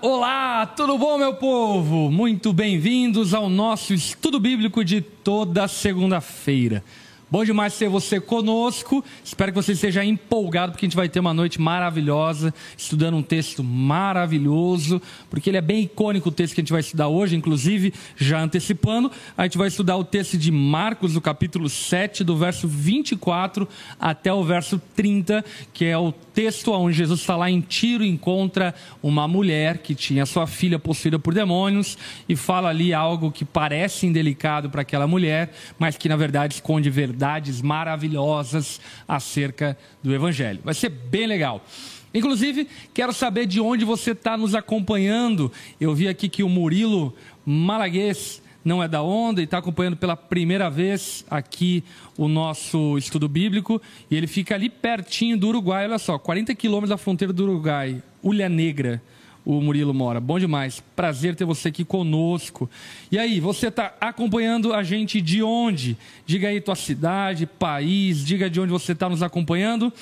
Olá, tudo bom, meu povo? Muito bem-vindos ao nosso estudo bíblico de toda segunda-feira. Bom demais ter você conosco. Espero que você esteja empolgado, porque a gente vai ter uma noite maravilhosa, estudando um texto maravilhoso, porque ele é bem icônico o texto que a gente vai estudar hoje, inclusive, já antecipando, a gente vai estudar o texto de Marcos, do capítulo 7, do verso 24 até o verso 30, que é o texto onde Jesus está lá em Tiro e encontra uma mulher que tinha sua filha possuída por demônios e fala ali algo que parece indelicado para aquela mulher, mas que na verdade esconde verdade verdades maravilhosas acerca do Evangelho. Vai ser bem legal. Inclusive, quero saber de onde você está nos acompanhando. Eu vi aqui que o Murilo Malaguês não é da onda e está acompanhando pela primeira vez aqui o nosso estudo bíblico. E ele fica ali pertinho do Uruguai, olha só, 40 quilômetros da fronteira do Uruguai, Ulha Negra o Murilo mora. Bom demais. Prazer ter você aqui conosco. E aí, você está acompanhando a gente de onde? Diga aí tua cidade, país, diga de onde você está nos acompanhando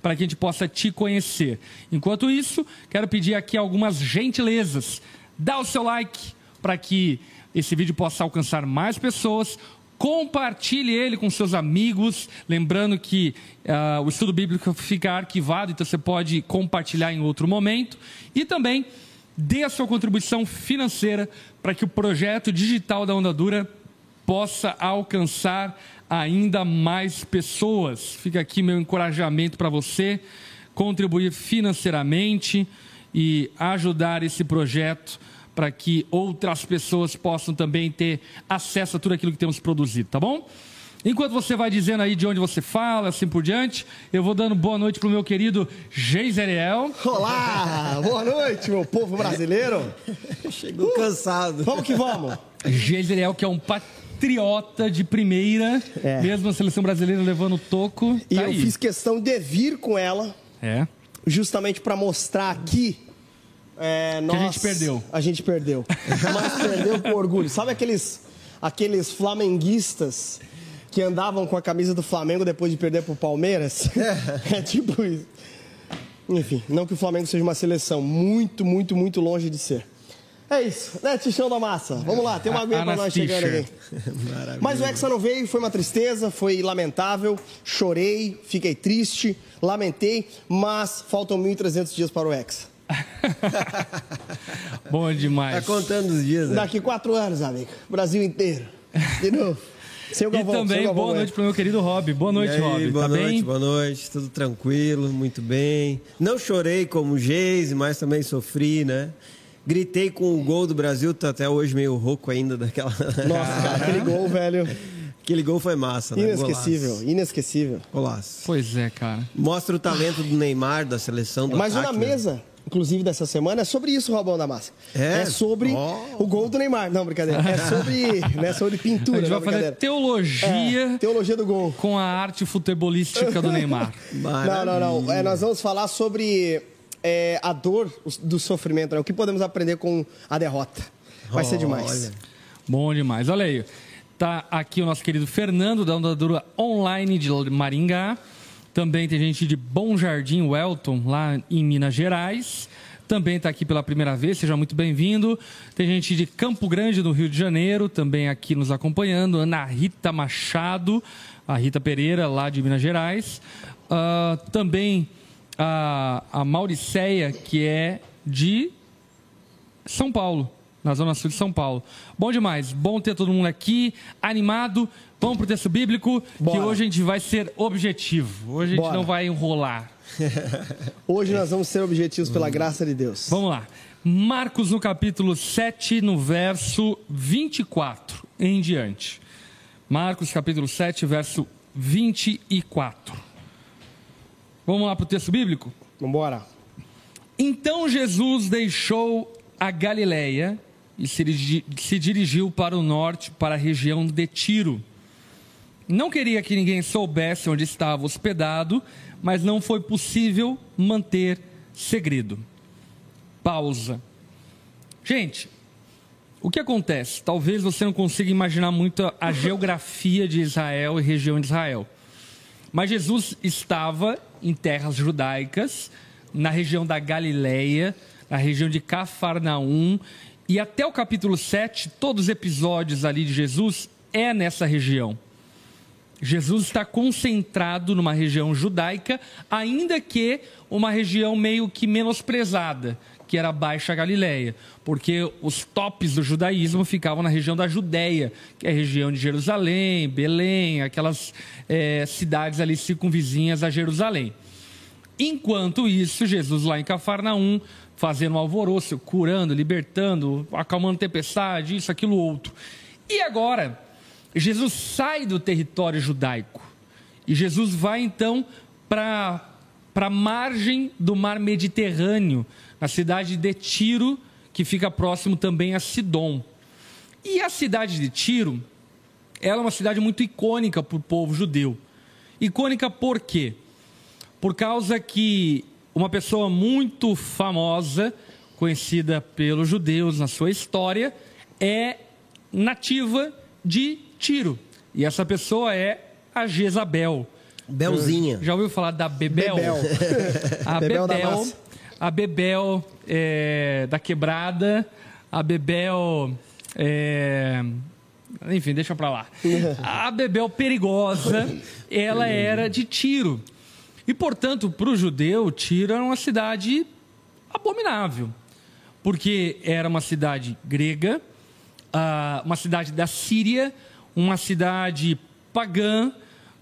para que a gente possa te conhecer. Enquanto isso, quero pedir aqui algumas gentilezas. Dá o seu like para que esse vídeo possa alcançar mais pessoas compartilhe ele com seus amigos. Lembrando que uh, o estudo bíblico fica arquivado, então você pode compartilhar em outro momento. E também dê a sua contribuição financeira para que o projeto digital da Onda Dura possa alcançar ainda mais pessoas. Fica aqui meu encorajamento para você contribuir financeiramente e ajudar esse projeto para que outras pessoas possam também ter acesso a tudo aquilo que temos produzido, tá bom? Enquanto você vai dizendo aí de onde você fala, assim por diante, eu vou dando boa noite pro meu querido Geiseriel. Olá, boa noite, meu povo brasileiro. Chegou uh, cansado. Vamos que vamos. Geiseriel, que é um patriota de primeira, é. mesmo a seleção brasileira levando o toco. E tá eu aí. fiz questão de vir com ela. É. Justamente para mostrar aqui é, nós, que a gente perdeu. A gente perdeu. Mas perdeu com orgulho. Sabe aqueles, aqueles flamenguistas que andavam com a camisa do Flamengo depois de perder pro Palmeiras? É, é tipo isso. Enfim, não que o Flamengo seja uma seleção muito, muito, muito longe de ser. É isso, né, Tichão da Massa? Vamos lá, tem uma aguinha pra nós chegando aqui. Mas o Hexa não veio, foi uma tristeza, foi lamentável. Chorei, fiquei triste, lamentei, mas faltam 1.300 dias para o Hexa. Bom demais. Tá contando os dias. Né? Daqui quatro anos, amigo. Brasil inteiro. De novo. Seu Galvão, e também Galvão, boa noite para o meu querido Rob. Boa noite, aí, Rob. Boa tá noite, bem? boa noite. Tudo tranquilo, muito bem. Não chorei como o Geise, mas também sofri, né? Gritei com o gol do Brasil, tô até hoje meio rouco ainda daquela. Nossa, cara, aquele gol, velho. Aquele gol foi massa, né? Inesquecível, Golaço. inesquecível. Golaço. Pois é, cara. Mostra o talento do Neymar, da seleção do Mais ataque, uma mesa. Né? Inclusive dessa semana, é sobre isso, Robão da Massa. É, é sobre oh. o gol do Neymar. Não, brincadeira. É sobre, né, sobre pintura. A gente vai fazer teologia. É, teologia do gol. Com a arte futebolística do Neymar. não, não, não. É, nós vamos falar sobre é, a dor do sofrimento, né? o que podemos aprender com a derrota. Vai ser demais. Olha. Bom demais. Olha aí. Tá aqui o nosso querido Fernando, da Andadura Online de Maringá. Também tem gente de Bom Jardim, Welton, lá em Minas Gerais. Também está aqui pela primeira vez, seja muito bem-vindo. Tem gente de Campo Grande, no Rio de Janeiro, também aqui nos acompanhando. Ana Rita Machado, a Rita Pereira, lá de Minas Gerais. Uh, também a, a Mauriceia, que é de São Paulo, na Zona Sul de São Paulo. Bom demais, bom ter todo mundo aqui, animado. Vamos para o texto bíblico, Bora. que hoje a gente vai ser objetivo. Hoje a gente Bora. não vai enrolar. hoje nós vamos ser objetivos pela graça de Deus. Vamos lá. Marcos no capítulo 7, no verso 24 em diante. Marcos capítulo 7, verso 24. Vamos lá para o texto bíblico? Vamos embora. Então Jesus deixou a Galileia e se dirigiu para o norte, para a região de Tiro não queria que ninguém soubesse onde estava hospedado, mas não foi possível manter segredo. Pausa. Gente, o que acontece? Talvez você não consiga imaginar muito a geografia de Israel e região de Israel. Mas Jesus estava em terras judaicas, na região da Galileia, na região de Cafarnaum. E até o capítulo 7, todos os episódios ali de Jesus é nessa região. Jesus está concentrado numa região judaica, ainda que uma região meio que menosprezada, que era a Baixa Galileia, porque os tops do judaísmo ficavam na região da Judéia, que é a região de Jerusalém, Belém, aquelas é, cidades ali circunvizinhas a Jerusalém. Enquanto isso, Jesus lá em Cafarnaum, fazendo um alvoroço, curando, libertando, acalmando tempestade, isso, aquilo, outro. E agora, Jesus sai do território judaico e Jesus vai então para a margem do mar Mediterrâneo, na cidade de Tiro, que fica próximo também a Sidom. E a cidade de Tiro, ela é uma cidade muito icônica para o povo judeu. Icônica por quê? Por causa que uma pessoa muito famosa, conhecida pelos judeus na sua história, é nativa de Tiro. E essa pessoa é a Jezabel. Belzinha. Já ouviu falar da Bebel? Bebel. A Bebel, Bebel a Bebel é, da Quebrada, a Bebel. É, enfim, deixa pra lá. A Bebel perigosa, ela era de Tiro. E, portanto, para o judeu, Tiro era uma cidade abominável. Porque era uma cidade grega, ah, uma cidade da Síria, uma cidade pagã,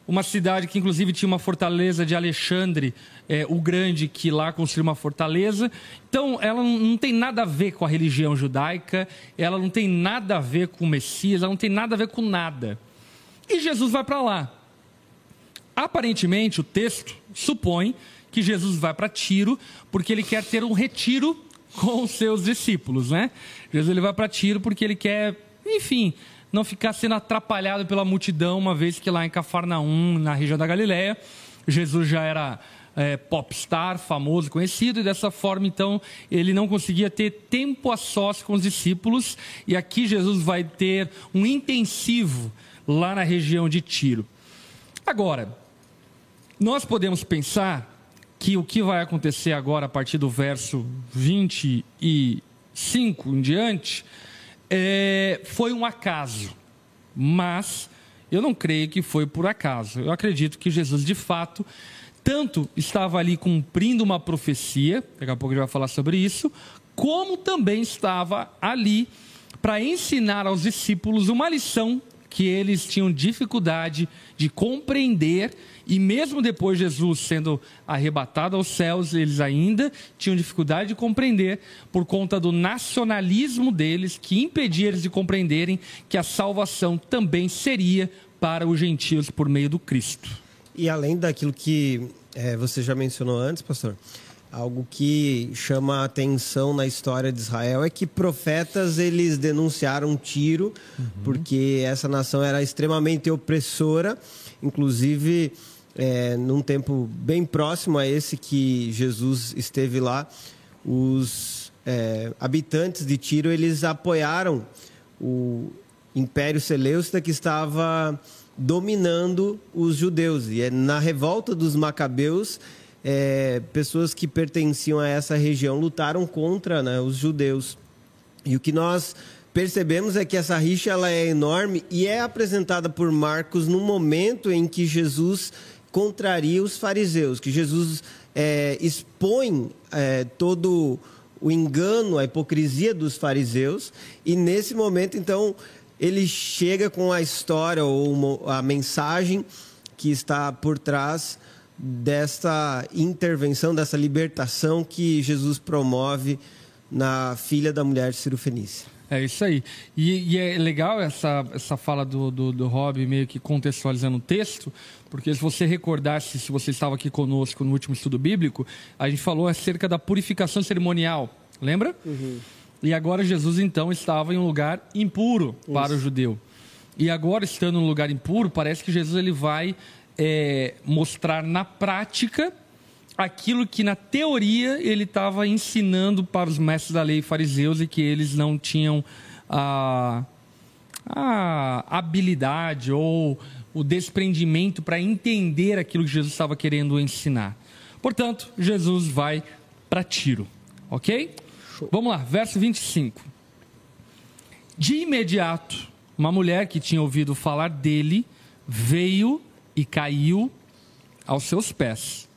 uma cidade que inclusive tinha uma fortaleza de Alexandre é, o Grande, que lá construiu uma fortaleza. Então, ela não tem nada a ver com a religião judaica, ela não tem nada a ver com o Messias, ela não tem nada a ver com nada. E Jesus vai para lá. Aparentemente, o texto supõe que Jesus vai para Tiro, porque ele quer ter um retiro com os seus discípulos, né? Jesus ele vai para Tiro porque ele quer, enfim, não ficar sendo atrapalhado pela multidão, uma vez que lá em Cafarnaum, na região da Galiléia, Jesus já era é, popstar, famoso, conhecido, e dessa forma, então, ele não conseguia ter tempo a sós com os discípulos, e aqui Jesus vai ter um intensivo lá na região de Tiro. Agora, nós podemos pensar que o que vai acontecer agora, a partir do verso 25 em diante, é, foi um acaso, mas eu não creio que foi por acaso. Eu acredito que Jesus, de fato, tanto estava ali cumprindo uma profecia, daqui a pouco gente vai falar sobre isso, como também estava ali para ensinar aos discípulos uma lição que eles tinham dificuldade de compreender, e mesmo depois de Jesus sendo arrebatado aos céus, eles ainda tinham dificuldade de compreender por conta do nacionalismo deles, que impedia eles de compreenderem que a salvação também seria para os gentios por meio do Cristo. E além daquilo que é, você já mencionou antes, pastor, algo que chama a atenção na história de Israel é que profetas eles denunciaram Tiro, uhum. porque essa nação era extremamente opressora, inclusive é, num tempo bem próximo a esse que Jesus esteve lá, os é, habitantes de Tiro eles apoiaram o Império Seleucida que estava dominando os judeus. E é na revolta dos macabeus, é, pessoas que pertenciam a essa região lutaram contra né, os judeus. E o que nós percebemos é que essa rixa ela é enorme e é apresentada por Marcos no momento em que Jesus contraria os fariseus, que Jesus é, expõe é, todo o engano, a hipocrisia dos fariseus, e nesse momento, então, ele chega com a história ou a mensagem que está por trás desta intervenção, dessa libertação que Jesus promove na filha da mulher de Ciro Fenícia. É isso aí. E, e, é legal essa, essa fala do, do, do Rob, meio que contextualizando o texto, porque se você recordasse, se você estava aqui conosco no último estudo bíblico, a gente falou acerca da purificação cerimonial. Lembra? Uhum. E agora Jesus então estava em um lugar impuro Isso. para o judeu. E agora estando num lugar impuro, parece que Jesus ele vai é, mostrar na prática aquilo que na teoria ele estava ensinando para os mestres da lei e fariseus e que eles não tinham a, a habilidade ou o desprendimento para entender aquilo que Jesus estava querendo ensinar. Portanto, Jesus vai para Tiro, ok? Vamos lá, verso 25. De imediato, uma mulher que tinha ouvido falar dele veio e caiu aos seus pés.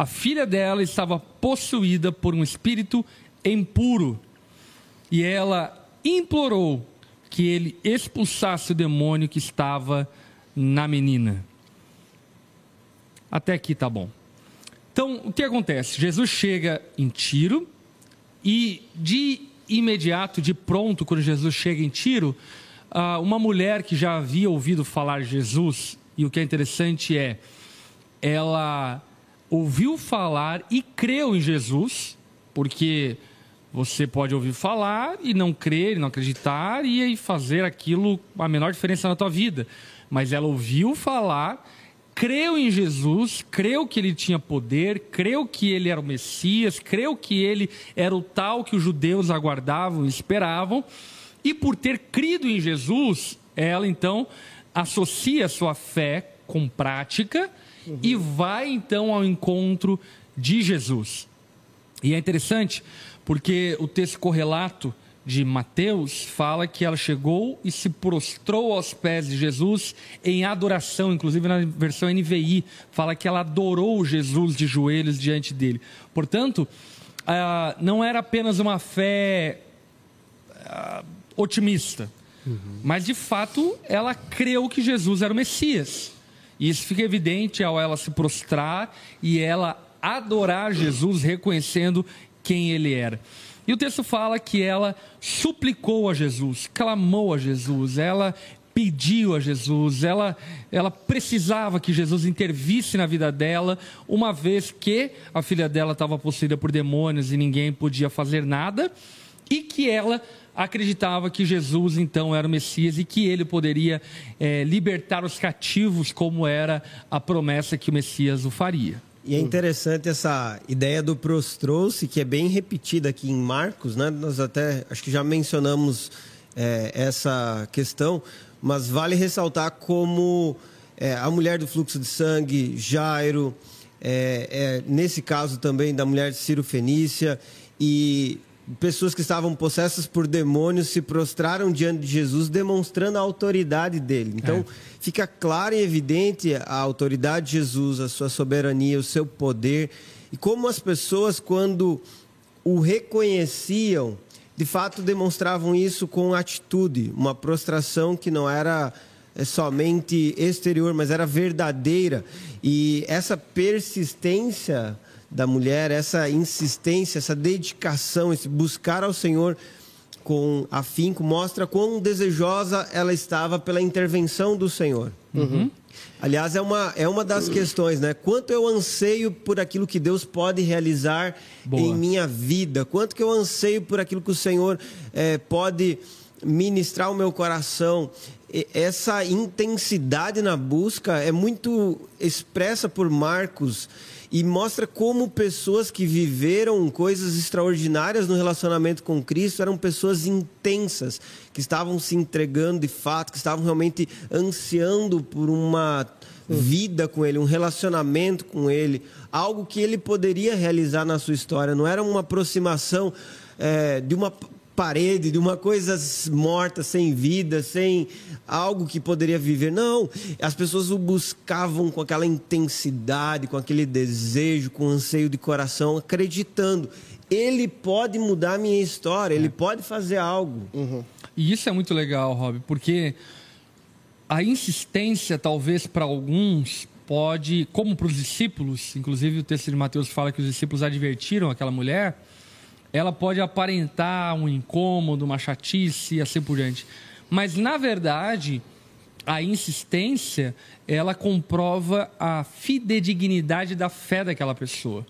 A filha dela estava possuída por um espírito impuro e ela implorou que ele expulsasse o demônio que estava na menina. Até aqui tá bom. Então, o que acontece? Jesus chega em Tiro e de imediato, de pronto, quando Jesus chega em Tiro, uma mulher que já havia ouvido falar Jesus, e o que é interessante é, ela ouviu falar e creu em Jesus, porque você pode ouvir falar e não crer, não acreditar e fazer aquilo a menor diferença na tua vida. Mas ela ouviu falar, creu em Jesus, creu que ele tinha poder, creu que ele era o Messias, creu que ele era o tal que os judeus aguardavam e esperavam. E por ter crido em Jesus, ela então associa sua fé com prática uhum. e vai então ao encontro de Jesus. E é interessante porque o texto correlato de Mateus fala que ela chegou e se prostrou aos pés de Jesus em adoração, inclusive na versão NVI, fala que ela adorou Jesus de joelhos diante dele. Portanto, ah, não era apenas uma fé ah, otimista, uhum. mas de fato ela creu que Jesus era o Messias. E isso fica evidente ao ela se prostrar e ela adorar Jesus, reconhecendo quem ele era. E o texto fala que ela suplicou a Jesus, clamou a Jesus, ela pediu a Jesus, ela, ela precisava que Jesus intervisse na vida dela, uma vez que a filha dela estava possuída por demônios e ninguém podia fazer nada, e que ela acreditava que Jesus então era o Messias e que ele poderia é, libertar os cativos, como era a promessa que o Messias o faria. E é interessante essa ideia do prostrou-se, que é bem repetida aqui em Marcos, né? Nós até acho que já mencionamos é, essa questão, mas vale ressaltar como é, a mulher do fluxo de sangue, Jairo, é, é nesse caso também da mulher de Ciro Fenícia, e pessoas que estavam possessas por demônios se prostraram diante de Jesus, demonstrando a autoridade dele. Então, é. fica claro e evidente a autoridade de Jesus, a sua soberania, o seu poder, e como as pessoas, quando o reconheciam, de fato demonstravam isso com atitude, uma prostração que não era é, somente exterior, mas era verdadeira. E essa persistência da mulher, essa insistência, essa dedicação, esse buscar ao Senhor com afinco, mostra quão desejosa ela estava pela intervenção do Senhor. Uhum. Aliás, é uma, é uma das questões, né? Quanto eu anseio por aquilo que Deus pode realizar Boa. em minha vida, quanto que eu anseio por aquilo que o Senhor é, pode ministrar o meu coração. Essa intensidade na busca é muito expressa por Marcos e mostra como pessoas que viveram coisas extraordinárias no relacionamento com Cristo eram pessoas intensas, que estavam se entregando de fato, que estavam realmente ansiando por uma vida com Ele, um relacionamento com Ele, algo que Ele poderia realizar na sua história. Não era uma aproximação é, de uma parede, de uma coisa morta, sem vida, sem algo que poderia viver. Não, as pessoas o buscavam com aquela intensidade, com aquele desejo, com anseio de coração, acreditando. Ele pode mudar a minha história, ele é. pode fazer algo. Uhum. E isso é muito legal, Rob, porque a insistência, talvez para alguns, pode, como para os discípulos, inclusive o texto de Mateus fala que os discípulos advertiram aquela mulher ela pode aparentar um incômodo, uma chatice e assim por diante. Mas, na verdade, a insistência, ela comprova a fidedignidade da fé daquela pessoa.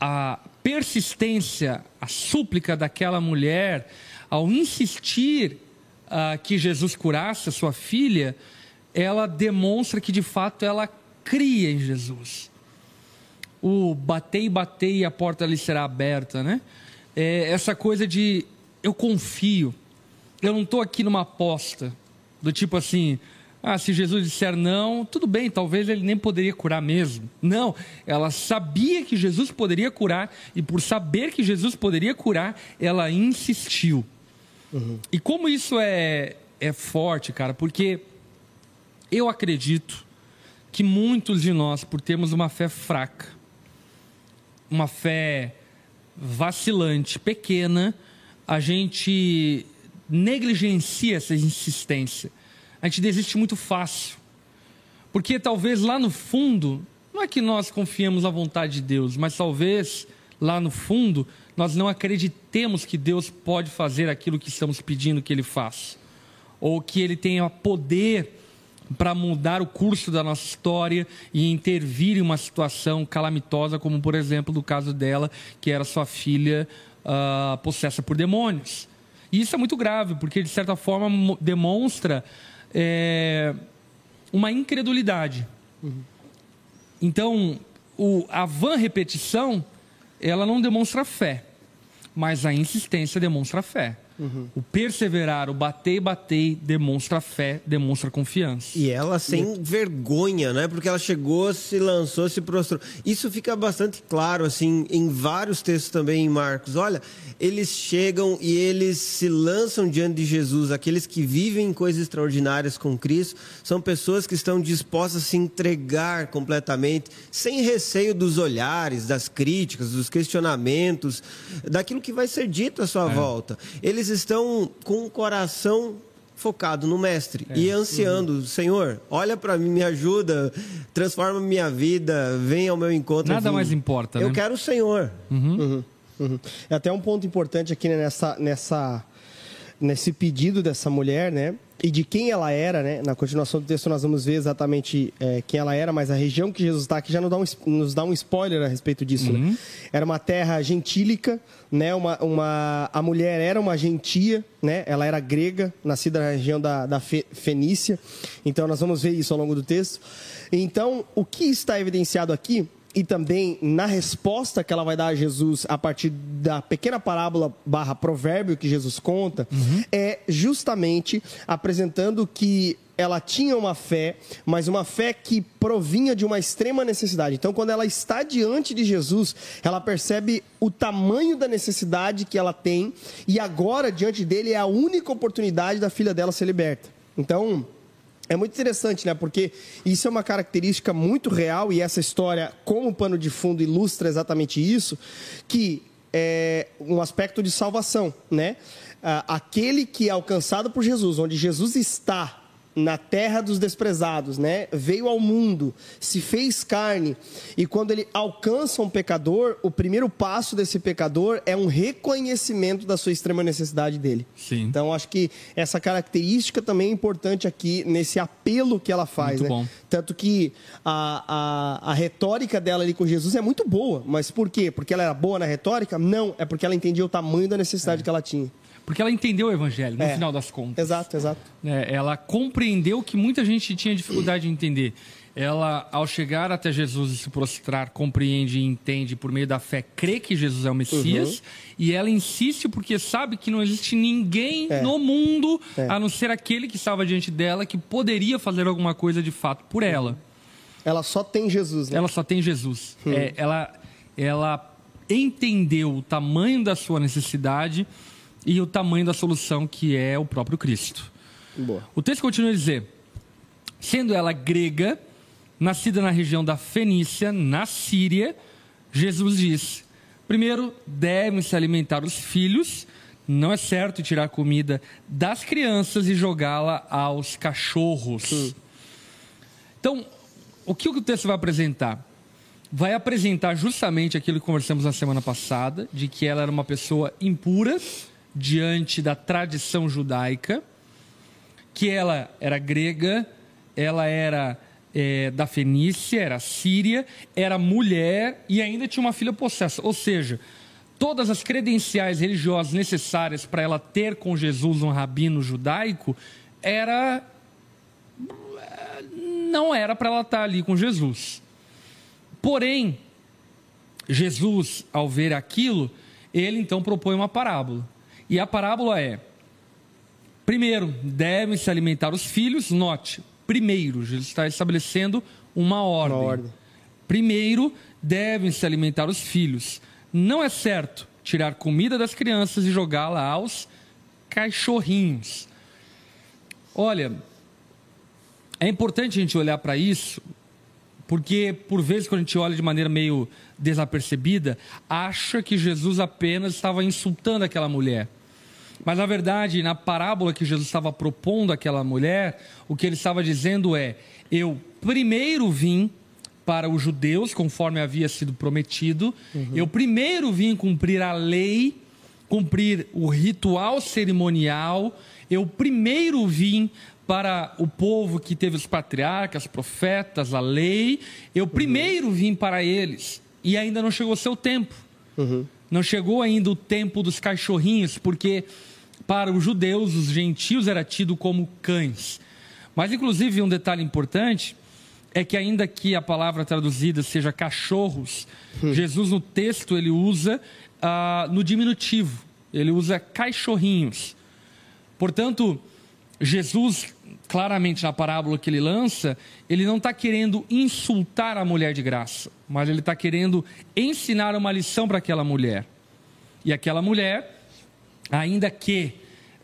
A persistência, a súplica daquela mulher, ao insistir uh, que Jesus curasse a sua filha, ela demonstra que de fato ela cria em Jesus. O batei, batei e a porta lhe será aberta, né? É essa coisa de eu confio. Eu não estou aqui numa aposta do tipo assim, Ah, se Jesus disser não, tudo bem, talvez ele nem poderia curar mesmo. Não, ela sabia que Jesus poderia curar e por saber que Jesus poderia curar, ela insistiu. Uhum. E como isso é, é forte, cara, porque eu acredito que muitos de nós, por termos uma fé fraca, uma fé vacilante, pequena, a gente negligencia essa insistência. A gente desiste muito fácil. Porque talvez lá no fundo, não é que nós confiemos na vontade de Deus, mas talvez lá no fundo nós não acreditemos que Deus pode fazer aquilo que estamos pedindo que Ele faça, ou que Ele tenha poder para mudar o curso da nossa história e intervir em uma situação calamitosa, como por exemplo do caso dela, que era sua filha uh, possessa por demônios. E isso é muito grave, porque de certa forma demonstra é, uma incredulidade. Uhum. Então, o, a vã repetição, ela não demonstra fé, mas a insistência demonstra fé. Uhum. O perseverar, o bater e bater, demonstra fé, demonstra confiança. E ela sem e... vergonha, né? Porque ela chegou, se lançou, se prostrou. Isso fica bastante claro, assim, em vários textos também em Marcos. Olha, eles chegam e eles se lançam diante de Jesus. Aqueles que vivem coisas extraordinárias com Cristo são pessoas que estão dispostas a se entregar completamente, sem receio dos olhares, das críticas, dos questionamentos, daquilo que vai ser dito à sua é. volta. Eles eles estão com o coração focado no mestre é, e ansiando, uhum. Senhor, olha para mim, me ajuda, transforma minha vida, vem ao meu encontro. Nada mais importa. Eu né? quero o Senhor. Uhum. Uhum. uhum. É até um ponto importante aqui né, nessa, nessa, nesse pedido dessa mulher, né? E de quem ela era, né? Na continuação do texto nós vamos ver exatamente é, quem ela era, mas a região que Jesus está aqui já nos dá um, nos dá um spoiler a respeito disso. Né? Uhum. Né? Era uma terra gentílica, né? Uma, uma, a mulher era uma gentia, né? Ela era grega, nascida na região da, da Fenícia. Então nós vamos ver isso ao longo do texto. Então, o que está evidenciado aqui e também na resposta que ela vai dar a Jesus a partir da pequena parábola barra provérbio que Jesus conta, uhum. é justamente apresentando que ela tinha uma fé, mas uma fé que provinha de uma extrema necessidade. Então, quando ela está diante de Jesus, ela percebe o tamanho da necessidade que ela tem e agora diante dele é a única oportunidade da filha dela ser liberta. Então, é muito interessante, né? Porque isso é uma característica muito real e essa história, como pano de fundo, ilustra exatamente isso, que é um aspecto de salvação, né? Aquele que é alcançado por Jesus, onde Jesus está na terra dos desprezados, né? Veio ao mundo, se fez carne, e quando ele alcança um pecador, o primeiro passo desse pecador é um reconhecimento da sua extrema necessidade dele. Sim. Então acho que essa característica também é importante aqui nesse apelo que ela faz, muito né? Bom. Tanto que a, a, a retórica dela ali com Jesus é muito boa, mas por quê? Porque ela era boa na retórica? Não, é porque ela entendia o tamanho da necessidade é. que ela tinha. Porque ela entendeu o evangelho, no é, final das contas. Exato, exato. É, ela compreendeu que muita gente tinha dificuldade de entender. Ela, ao chegar até Jesus e se prostrar, compreende e entende por meio da fé, crê que Jesus é o Messias. Uhum. E ela insiste porque sabe que não existe ninguém é. no mundo, é. a não ser aquele que estava diante dela, que poderia fazer alguma coisa de fato por ela. Ela só tem Jesus, né? Ela só tem Jesus. Hum. É, ela, ela entendeu o tamanho da sua necessidade e o tamanho da solução que é o próprio Cristo. Boa. O texto continua a dizer: sendo ela grega, nascida na região da Fenícia, na Síria, Jesus diz: primeiro devem se alimentar os filhos, não é certo tirar comida das crianças e jogá-la aos cachorros. Sim. Então, o que o texto vai apresentar? Vai apresentar justamente aquilo que conversamos na semana passada, de que ela era uma pessoa impura, diante da tradição judaica, que ela era grega, ela era é, da Fenícia, era síria, era mulher e ainda tinha uma filha possessa. Ou seja, todas as credenciais religiosas necessárias para ela ter com Jesus um rabino judaico era não era para ela estar ali com Jesus. Porém, Jesus, ao ver aquilo, ele então propõe uma parábola. E a parábola é: primeiro, devem se alimentar os filhos, note, primeiro. Jesus está estabelecendo uma ordem. Uma ordem. Primeiro, devem se alimentar os filhos. Não é certo tirar comida das crianças e jogá-la aos cachorrinhos. Olha, é importante a gente olhar para isso, porque por vezes quando a gente olha de maneira meio desapercebida, acha que Jesus apenas estava insultando aquela mulher. Mas na verdade, na parábola que Jesus estava propondo àquela mulher, o que ele estava dizendo é: eu primeiro vim para os judeus, conforme havia sido prometido, uhum. eu primeiro vim cumprir a lei, cumprir o ritual cerimonial, eu primeiro vim para o povo que teve os patriarcas, profetas, a lei, eu primeiro vim para eles. E ainda não chegou o seu tempo. Uhum. Não chegou ainda o tempo dos cachorrinhos, porque para os judeus, os gentios era tido como cães. Mas, inclusive, um detalhe importante é que ainda que a palavra traduzida seja cachorros, hum. Jesus no texto ele usa uh, no diminutivo, ele usa cachorrinhos. Portanto, Jesus, claramente na parábola que ele lança, ele não está querendo insultar a mulher de graça, mas ele está querendo ensinar uma lição para aquela mulher. E aquela mulher, ainda que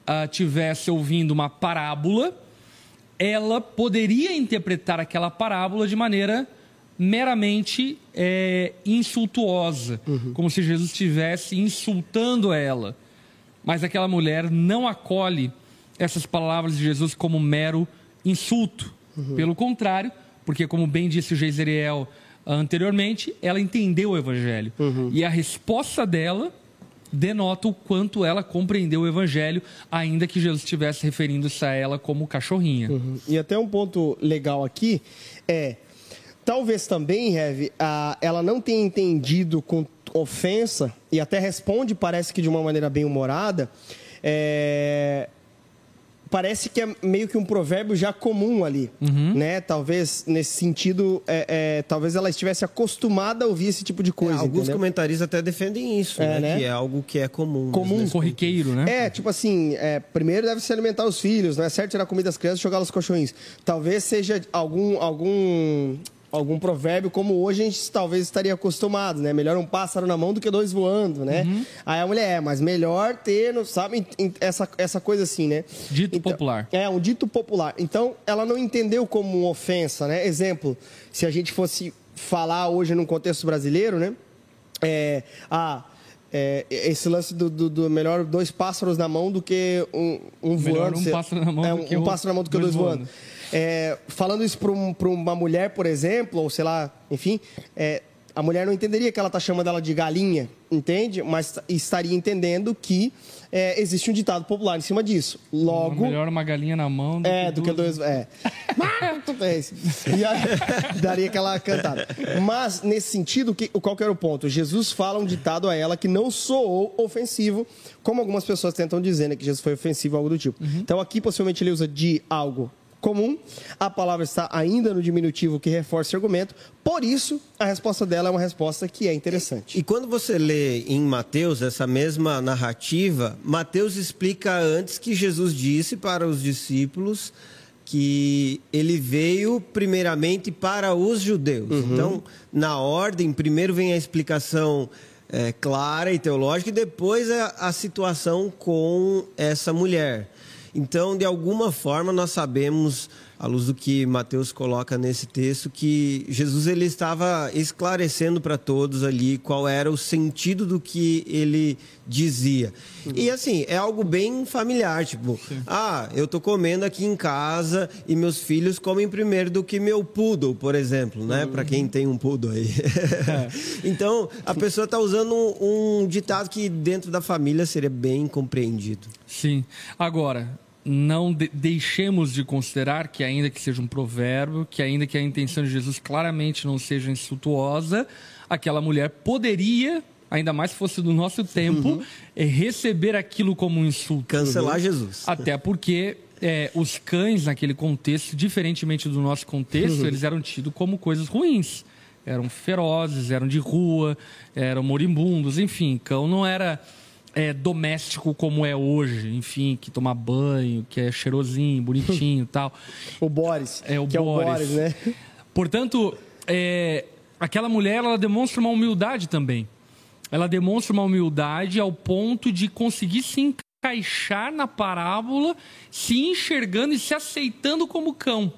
uh, tivesse ouvindo uma parábola, ela poderia interpretar aquela parábola de maneira meramente é, insultuosa, uhum. como se Jesus estivesse insultando ela. Mas aquela mulher não acolhe essas palavras de Jesus como mero insulto. Uhum. Pelo contrário, porque, como bem disse o Geiseriel anteriormente, ela entendeu o Evangelho. Uhum. E a resposta dela denota o quanto ela compreendeu o evangelho, ainda que Jesus estivesse referindo-se a ela como cachorrinha. Uhum. E até um ponto legal aqui é, talvez também, Rev, ela não tenha entendido com ofensa, e até responde, parece que de uma maneira bem humorada, é, parece que é meio que um provérbio já comum ali, uhum. né? Talvez nesse sentido, é, é, talvez ela estivesse acostumada a ouvir esse tipo de coisa. É, alguns entendeu? comentaristas até defendem isso, é, né? né? Que é algo que é comum. Comum, corriqueiro, né? É, tipo assim, é, primeiro deve se alimentar os filhos, não é certo tirar comida das crianças e jogar nos colchões. Talvez seja algum algum algum provérbio como hoje a gente talvez estaria acostumado, né? Melhor um pássaro na mão do que dois voando, né? Uhum. Aí a mulher, é, mas melhor ter, sabe, essa, essa coisa assim, né? Dito então, popular. É, um dito popular. Então, ela não entendeu como uma ofensa, né? Exemplo, se a gente fosse falar hoje num contexto brasileiro, né? É, ah, é, esse lance do, do, do, melhor dois pássaros na mão do que um, um voando. um pássaro na mão é, do que um, um pássaro na mão do que dois, dois voando. voando. É, falando isso para um, uma mulher, por exemplo, ou sei lá, enfim, é, a mulher não entenderia que ela está chamando ela de galinha, entende? Mas estaria entendendo que é, existe um ditado popular em cima disso. Logo. Melhor uma galinha na mão do é, que do que dois. É. e aí, daria aquela cantada. Mas, nesse sentido, que, qual que era o ponto? Jesus fala um ditado a ela que não soou ofensivo, como algumas pessoas tentam dizer, né? Que Jesus foi ofensivo, algo do tipo. Uhum. Então, aqui, possivelmente, ele usa de algo comum. A palavra está ainda no diminutivo que reforça o argumento. Por isso, a resposta dela é uma resposta que é interessante. E, e quando você lê em Mateus essa mesma narrativa, Mateus explica antes que Jesus disse para os discípulos que ele veio primeiramente para os judeus. Uhum. Então, na ordem, primeiro vem a explicação é, clara e teológica e depois a, a situação com essa mulher. Então, de alguma forma, nós sabemos, à luz do que Mateus coloca nesse texto, que Jesus ele estava esclarecendo para todos ali qual era o sentido do que ele dizia. Uhum. E assim, é algo bem familiar, tipo, Sim. ah, eu tô comendo aqui em casa e meus filhos comem primeiro do que meu poodle, por exemplo, né? Uhum. Para quem tem um poodle aí. É. então, a pessoa está usando um, um ditado que dentro da família seria bem compreendido. Sim. Agora, não de deixemos de considerar que ainda que seja um provérbio, que ainda que a intenção de Jesus claramente não seja insultuosa, aquela mulher poderia, ainda mais se fosse do nosso tempo, uhum. é, receber aquilo como um insulto. Cancelar Jesus. Até porque é, os cães, naquele contexto, diferentemente do nosso contexto, uhum. eles eram tidos como coisas ruins. Eram ferozes, eram de rua, eram moribundos, enfim, cão não era é, doméstico como é hoje, enfim, que toma banho, que é cheirosinho, bonitinho tal. O Boris. É o Boris. é o Boris, né? Portanto, é, aquela mulher ela demonstra uma humildade também. Ela demonstra uma humildade ao ponto de conseguir se encaixar na parábola, se enxergando e se aceitando como cão.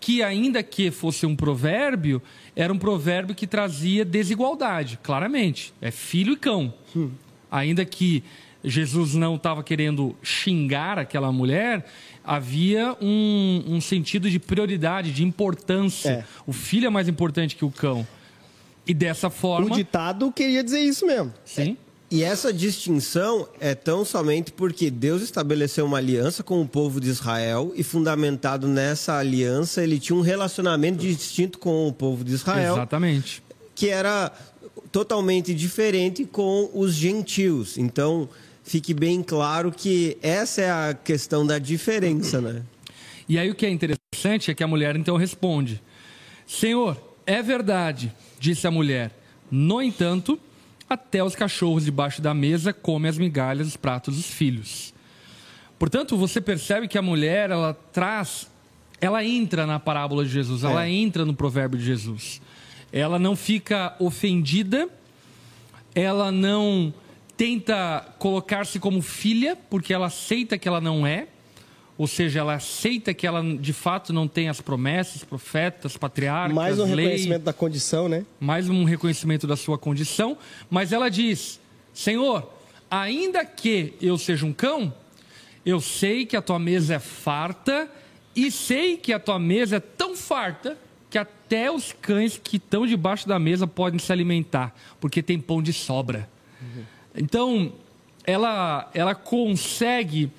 Que, ainda que fosse um provérbio, era um provérbio que trazia desigualdade, claramente. É filho e cão. Hum. Ainda que Jesus não estava querendo xingar aquela mulher, havia um, um sentido de prioridade, de importância. É. O filho é mais importante que o cão. E dessa forma. O ditado queria dizer isso mesmo. Sim. E essa distinção é tão somente porque Deus estabeleceu uma aliança com o povo de Israel e fundamentado nessa aliança, ele tinha um relacionamento distinto com o povo de Israel, Exatamente. que era totalmente diferente com os gentios. Então, fique bem claro que essa é a questão da diferença, né? E aí o que é interessante é que a mulher então responde: Senhor, é verdade, disse a mulher. No entanto, até os cachorros debaixo da mesa comem as migalhas dos pratos dos filhos. Portanto, você percebe que a mulher ela traz, ela entra na parábola de Jesus, ela É. entra no provérbio de Jesus. Ela não fica ofendida, ela não tenta colocar-se como filha, porque ela aceita que ela não é, ou seja, ela aceita que ela de fato não tem as promessas, profetas, patriarcas, Mais um lei, reconhecimento da condição, né? mais um reconhecimento da sua condição, mas ela diz: Senhor, ainda que eu seja um cão, eu sei que a tua mesa é farta e sei que a tua mesa é tão farta até os cães que estão debaixo da mesa podem se alimentar, porque tem pão de sobra. Então, ela, ela consegue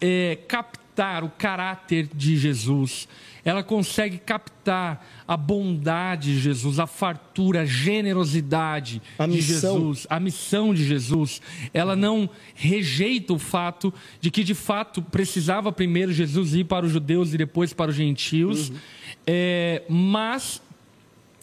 é, captar o caráter de Jesus, ela consegue captar a bondade de Jesus, a fartura, a generosidade A de missão. Jesus, a missão de Jesus. Ela não rejeita o fato de que, de fato, precisava primeiro Jesus ir para os judeus e depois para os gentios, É, mas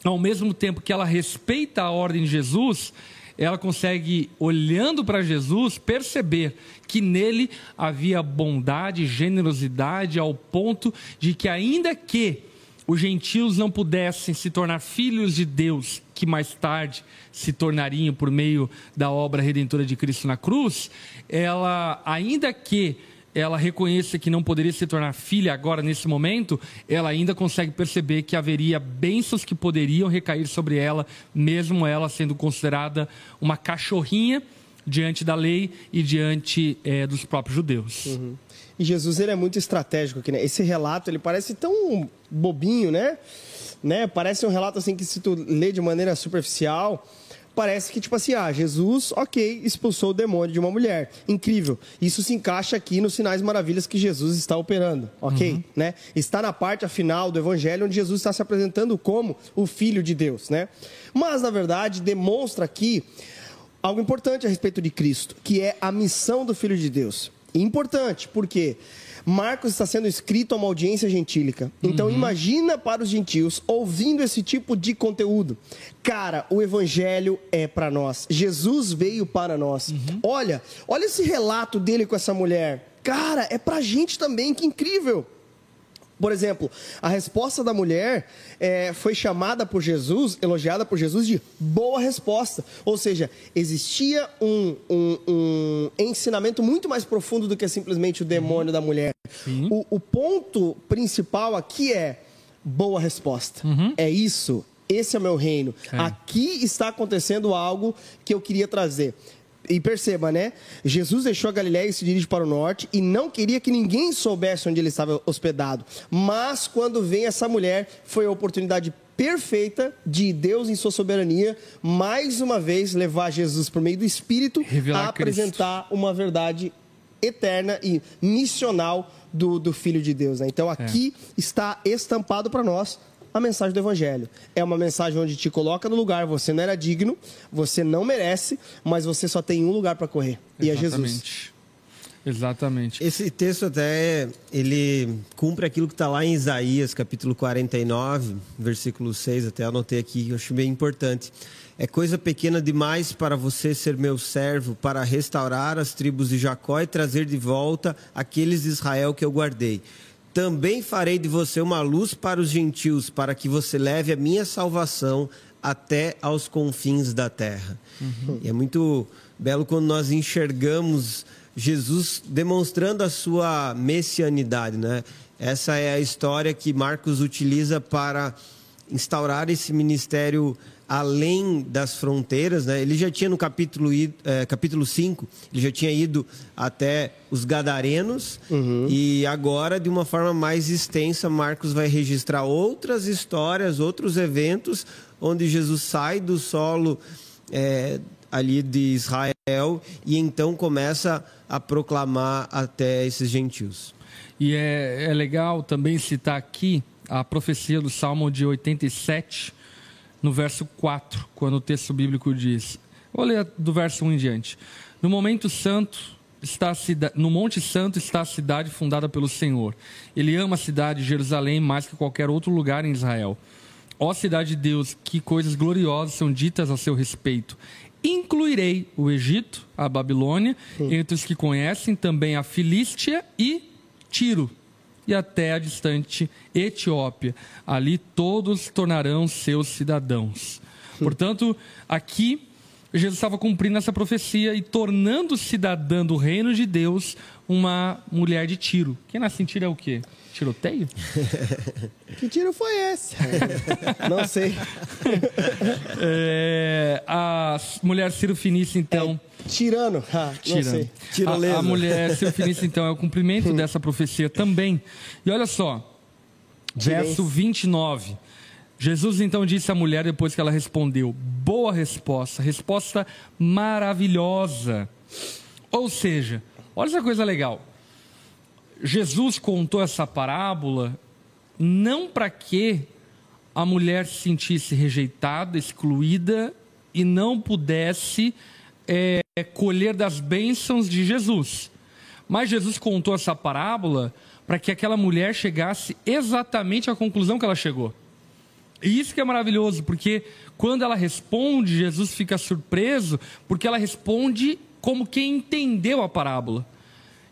ao mesmo tempo que ela respeita a ordem de Jesus, ela consegue, olhando para Jesus, perceber que nele havia bondade, generosidade, ao ponto de que, ainda que os gentios não pudessem se tornar filhos de Deus, que mais tarde se tornariam por meio da obra redentora de Cristo na cruz, ela, ainda que ela reconheça que não poderia se tornar filha agora nesse momento, ela ainda consegue perceber que haveria bênçãos que poderiam recair sobre ela, mesmo ela sendo considerada uma cachorrinha diante da lei e diante eh, dos próprios judeus. E Jesus ele é muito estratégico aqui, né? Esse relato ele parece tão bobinho, né? né? Parece um relato assim que se tu lê de maneira superficial, parece que tipo assim, ah, Jesus, ok, expulsou o demônio de uma mulher. Incrível. Isso se encaixa aqui nos sinais maravilhas que Jesus está operando, ok? Né? Está na parte final do evangelho onde Jesus está se apresentando como o filho de Deus, né? Mas na verdade demonstra aqui algo importante a respeito de Cristo, que é a missão do Filho de Deus. Importante, porque Marcos está sendo escrito a uma audiência gentílica. Então imagina para os gentios ouvindo esse tipo de conteúdo. Cara, o evangelho é para nós. Jesus veio para nós. Olha, olha esse relato dele com essa mulher. Cara, é pra gente também, que incrível. Por exemplo, a resposta da mulher é, foi chamada por Jesus, elogiada por Jesus de boa resposta. Ou seja, existia um, um- um ensinamento muito mais profundo do que simplesmente o demônio da mulher. O, o ponto principal aqui é boa resposta. É isso. Esse é o meu reino. Aqui está acontecendo algo que eu queria trazer. E perceba, né? Jesus deixou a Galiléia e se dirige para o norte e não queria que ninguém soubesse onde ele estava hospedado. Mas quando vem essa mulher, foi a oportunidade perfeita de Deus, em sua soberania, mais uma vez levar Jesus por meio do Espírito Revelar a Cristo. apresentar uma verdade eterna e missional do, do Filho de Deus. né? Então aqui está estampado para nós a mensagem do Evangelho. É uma mensagem onde te coloca no lugar, você não era digno, você não merece, mas você só tem um lugar para correr. E é Jesus. Exatamente. Exatamente. Esse texto até ele cumpre aquilo que está lá em Isaías, capítulo 49, versículo 6, até anotei aqui, eu acho bem importante. É coisa pequena demais para você ser meu servo, para restaurar as tribos de Jacó e trazer de volta aqueles de Israel que eu guardei. Também farei de você uma luz para os gentios, para que você leve a minha salvação até aos confins da terra. Uhum. E é muito belo quando nós enxergamos Jesus demonstrando a sua messianidade, né? Essa é a história que Marcos utiliza para instaurar esse ministério além das fronteiras, né? Ele já tinha no capítulo, é, capítulo 5, ele já tinha ido até os Gadarenos uhum. e agora, de uma forma mais extensa, Marcos vai registrar outras histórias, outros eventos onde Jesus sai do solo é, ali de Israel e então começa a proclamar até esses gentios. E é, é legal também citar aqui a profecia do Salmo de 87, no verso 4, quando o texto bíblico diz: vou ler do verso 1 em diante. No momento santo está a cidade, no Monte Santo está a cidade fundada pelo Senhor. Ele ama a cidade de Jerusalém mais que qualquer outro lugar em Israel. Ó cidade de Deus, que coisas gloriosas são ditas a seu respeito. Incluirei o Egito, a Babilônia, Sim. entre os que conhecem também a Filístia e Tiro, e até a distante Etiópia. Ali todos tornarão seus cidadãos. Portanto, aqui Jesus estava cumprindo essa profecia e tornando cidadã do reino de Deus uma mulher de Tiro. Quem nasce em Tiro é o quê? Tiroteio? que tiro foi esse? Não sei. É, a mulher Ciro Finícia, então. É, tirano. Ah, tirano. A, a, mulher Ciro Finícia, então, é o cumprimento dessa profecia também. E olha só, verso 29. Jesus então disse à mulher, depois que ela respondeu: Boa resposta, resposta maravilhosa. Ou seja, olha essa coisa legal. Jesus contou essa parábola não para que a mulher se sentisse rejeitada, excluída e não pudesse é, colher das bênçãos de Jesus. Mas Jesus contou essa parábola para que aquela mulher chegasse exatamente à conclusão que ela chegou. E isso que é maravilhoso, porque quando ela responde, Jesus fica surpreso, porque ela responde como quem entendeu a parábola.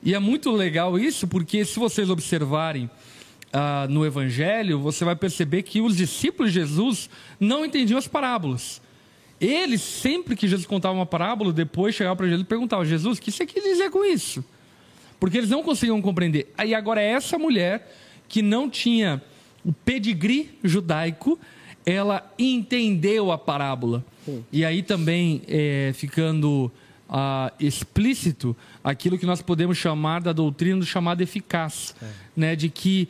E é muito legal isso, porque se vocês observarem uh, no Evangelho, você vai perceber que os discípulos de Jesus não entendiam as parábolas. Eles, sempre que Jesus contava uma parábola, depois chegavam para Jesus e perguntavam: Jesus, o que você quis dizer com isso? Porque eles não conseguiam compreender. Aí agora, essa mulher que não tinha o pedigree judaico, ela entendeu a parábola. Sim. E aí também, é, ficando ah, explícito aquilo que nós podemos chamar da doutrina do chamado eficaz, é. né, de que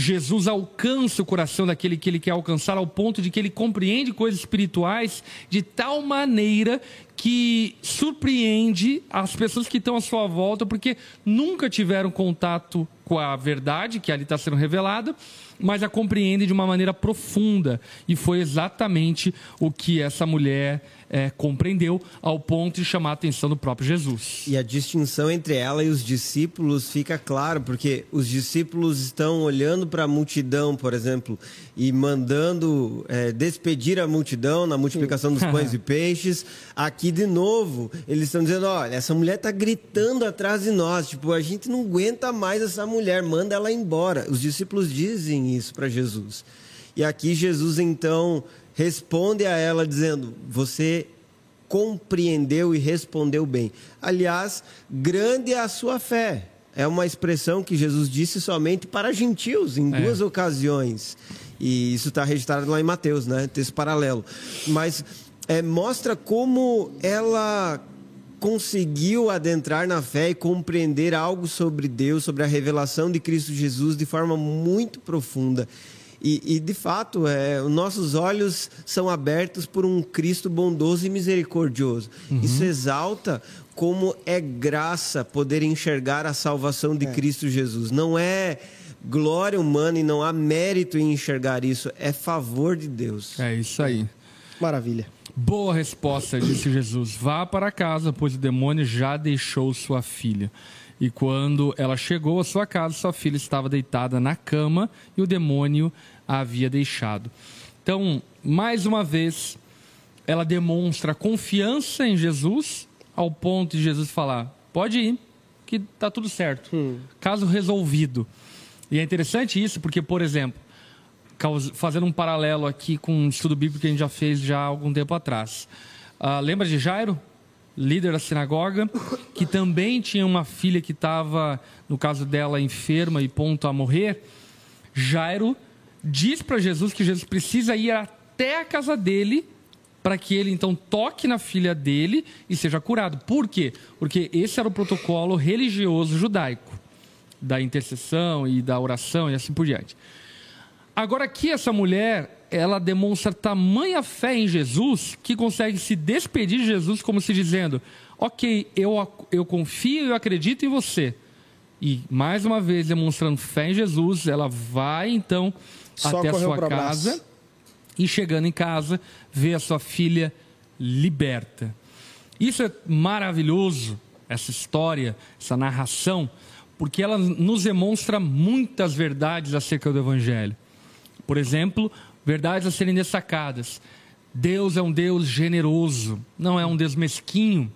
Jesus alcança o coração daquele que ele quer alcançar ao ponto de que ele compreende coisas espirituais de tal maneira que surpreende as pessoas que estão à sua volta porque nunca tiveram contato com a verdade que ali está sendo revelada mas a compreende de uma maneira profunda. E foi exatamente o que essa mulher é, compreendeu, ao ponto de chamar a atenção do próprio Jesus. E a distinção entre ela e os discípulos fica claro, porque os discípulos estão olhando para a multidão, por exemplo, e mandando é, despedir a multidão na multiplicação dos pães e peixes. Aqui, de novo, eles estão dizendo: olha, essa mulher está gritando atrás de nós, tipo, a gente não aguenta mais essa mulher, manda ela embora. Os discípulos dizem isso para Jesus. E aqui Jesus então responde a ela dizendo: Você compreendeu e respondeu bem. Aliás, grande é a sua fé. É uma expressão que Jesus disse somente para gentios em é. duas ocasiões. E isso está registrado lá em Mateus, né? Texto paralelo. Mas é, mostra como ela conseguiu adentrar na fé e compreender algo sobre Deus, sobre a revelação de Cristo Jesus de forma muito profunda. E, e, de fato, é, nossos olhos são abertos por um Cristo bondoso e misericordioso. Uhum. Isso exalta como é graça poder enxergar a salvação de é. Cristo Jesus. Não é glória humana e não há mérito em enxergar isso, é favor de Deus. É isso aí. Maravilha. Boa resposta, disse Jesus. Vá para casa, pois o demônio já deixou sua filha. E quando ela chegou à sua casa, sua filha estava deitada na cama e o demônio a havia deixado. Então, mais uma vez, ela demonstra confiança em Jesus, ao ponto de Jesus falar: pode ir, que está tudo certo. Hum. Caso resolvido. E é interessante isso, porque, por exemplo, fazendo um paralelo aqui com um estudo bíblico que a gente já fez já há algum tempo atrás. Uh, lembra de Jairo, líder da sinagoga, que também tinha uma filha que estava, no caso dela, enferma e ponto a morrer? Jairo diz para Jesus que Jesus precisa ir até a casa dele para que ele então toque na filha dele e seja curado. Por quê? Porque esse era o protocolo religioso judaico da intercessão e da oração e assim por diante. Agora aqui essa mulher, ela demonstra tamanha fé em Jesus que consegue se despedir de Jesus como se dizendo: "OK, eu eu confio eu acredito em você". E mais uma vez demonstrando fé em Jesus, ela vai então Só até a sua casa e chegando em casa vê a sua filha liberta. Isso é maravilhoso, essa história, essa narração, porque ela nos demonstra muitas verdades acerca do evangelho. Por exemplo, verdades a serem destacadas. Deus é um Deus generoso, não é um Deus mesquinho.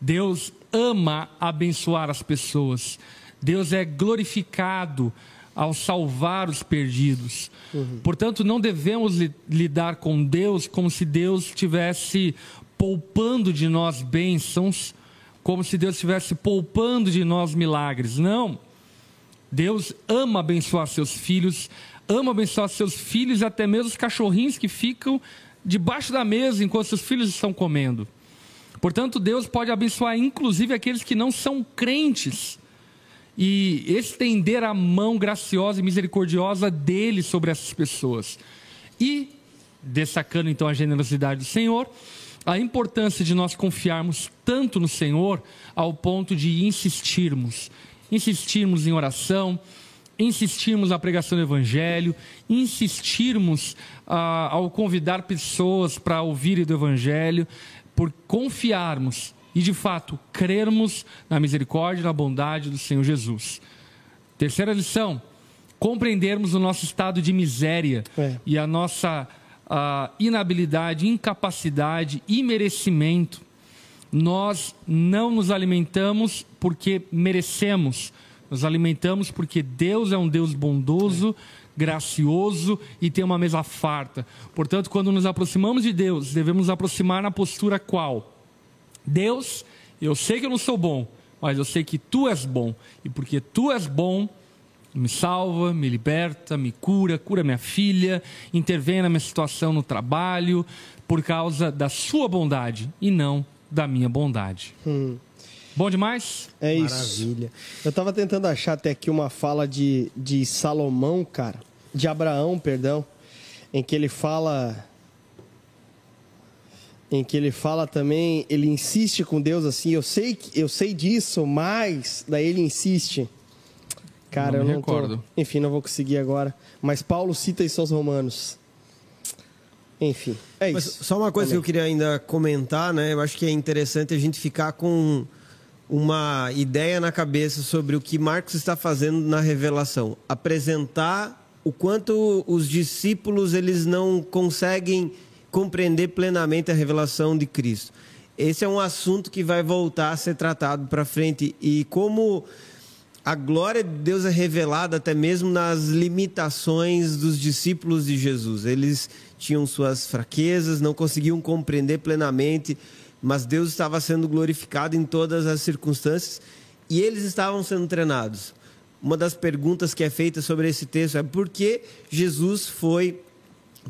Deus ama abençoar as pessoas. Deus é glorificado ao salvar os perdidos. Uhum. Portanto, não devemos li lidar com Deus como se Deus estivesse poupando de nós bênçãos, como se Deus estivesse poupando de nós milagres. Não. Deus ama abençoar seus filhos, ama abençoar seus filhos e até mesmo os cachorrinhos que ficam debaixo da mesa enquanto seus filhos estão comendo. Portanto, Deus pode abençoar inclusive aqueles que não são crentes e estender a mão graciosa e misericordiosa dele sobre essas pessoas. E, destacando então a generosidade do Senhor, a importância de nós confiarmos tanto no Senhor ao ponto de insistirmos, insistirmos em oração, insistirmos na pregação do Evangelho, insistirmos ah, ao convidar pessoas para ouvirem do Evangelho, por confiarmos e de fato crermos na misericórdia e na bondade do Senhor Jesus. Terceira lição: compreendermos o nosso estado de miséria é. e a nossa ah, inabilidade, incapacidade e merecimento. Nós não nos alimentamos porque merecemos nos alimentamos porque Deus é um Deus bondoso, gracioso e tem uma mesa farta. Portanto, quando nos aproximamos de Deus, devemos nos aproximar na postura qual? Deus, eu sei que eu não sou bom, mas eu sei que tu és bom. E porque tu és bom, me salva, me liberta, me cura, cura minha filha, intervém na minha situação no trabalho, por causa da sua bondade e não da minha bondade. Hum. Bom demais? É isso. Maravilha. Eu estava tentando achar até aqui uma fala de, de Salomão, cara. De Abraão, perdão. Em que ele fala. Em que ele fala também, ele insiste com Deus assim, eu sei, eu sei disso, mas daí ele insiste. Cara, não eu não recordo. Tô, enfim, não vou conseguir agora. Mas Paulo cita isso aos romanos. Enfim, é mas isso. Só uma coisa que eu queria ainda comentar, né? Eu acho que é interessante a gente ficar com uma ideia na cabeça sobre o que Marcos está fazendo na revelação, apresentar o quanto os discípulos eles não conseguem compreender plenamente a revelação de Cristo. Esse é um assunto que vai voltar a ser tratado para frente e como a glória de Deus é revelada até mesmo nas limitações dos discípulos de Jesus. Eles tinham suas fraquezas, não conseguiam compreender plenamente mas Deus estava sendo glorificado em todas as circunstâncias e eles estavam sendo treinados. Uma das perguntas que é feita sobre esse texto é por que Jesus foi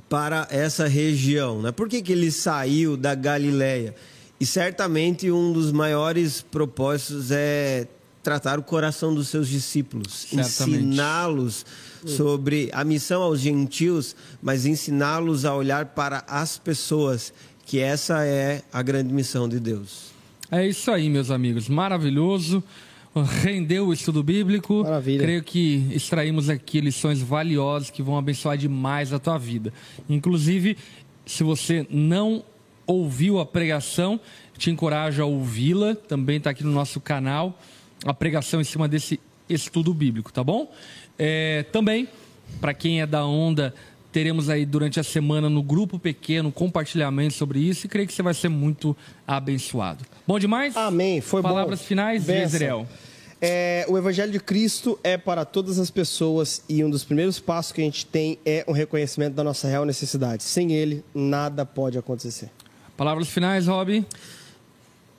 para essa região? Né? Por que, que ele saiu da Galileia? E certamente um dos maiores propósitos é tratar o coração dos seus discípulos, ensiná-los sobre a missão aos gentios, mas ensiná-los a olhar para as pessoas que essa é a grande missão de Deus. É isso aí, meus amigos. Maravilhoso. Rendeu o estudo bíblico. Maravilha. Creio que extraímos aqui lições valiosas que vão abençoar demais a tua vida. Inclusive, Se você não ouviu a pregação, te encorajo a ouvi-la. Também está aqui no nosso canal a pregação em cima desse estudo bíblico, tá bom? É, também, para quem é da onda, teremos aí durante a semana no grupo pequeno compartilhamento sobre isso e creio que você vai ser muito abençoado. Bom demais? Amém. Foi Palavras bom. finais de. Israel. É, o Evangelho de Cristo é para todas as pessoas e um dos primeiros passos que a gente tem é um reconhecimento da nossa real necessidade. Sem ele, nada pode acontecer. Palavras finais, Rob.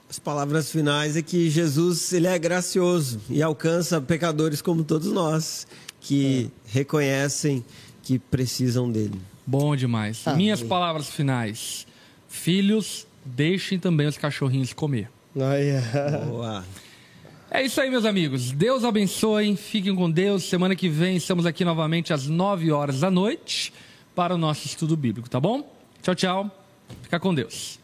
As palavras finais é que Jesus ele é gracioso e alcança pecadores como todos nós que reconhecem que precisam dele. Bom demais. Amém. Minhas palavras finais. Filhos, deixem também os cachorrinhos comer. Ai, Boa. É isso aí, meus amigos. Deus abençoe. Fiquem com Deus. Semana que vem estamos aqui novamente às 9 horas da noite para o nosso estudo bíblico, tá bom? Tchau, tchau. Fica com Deus.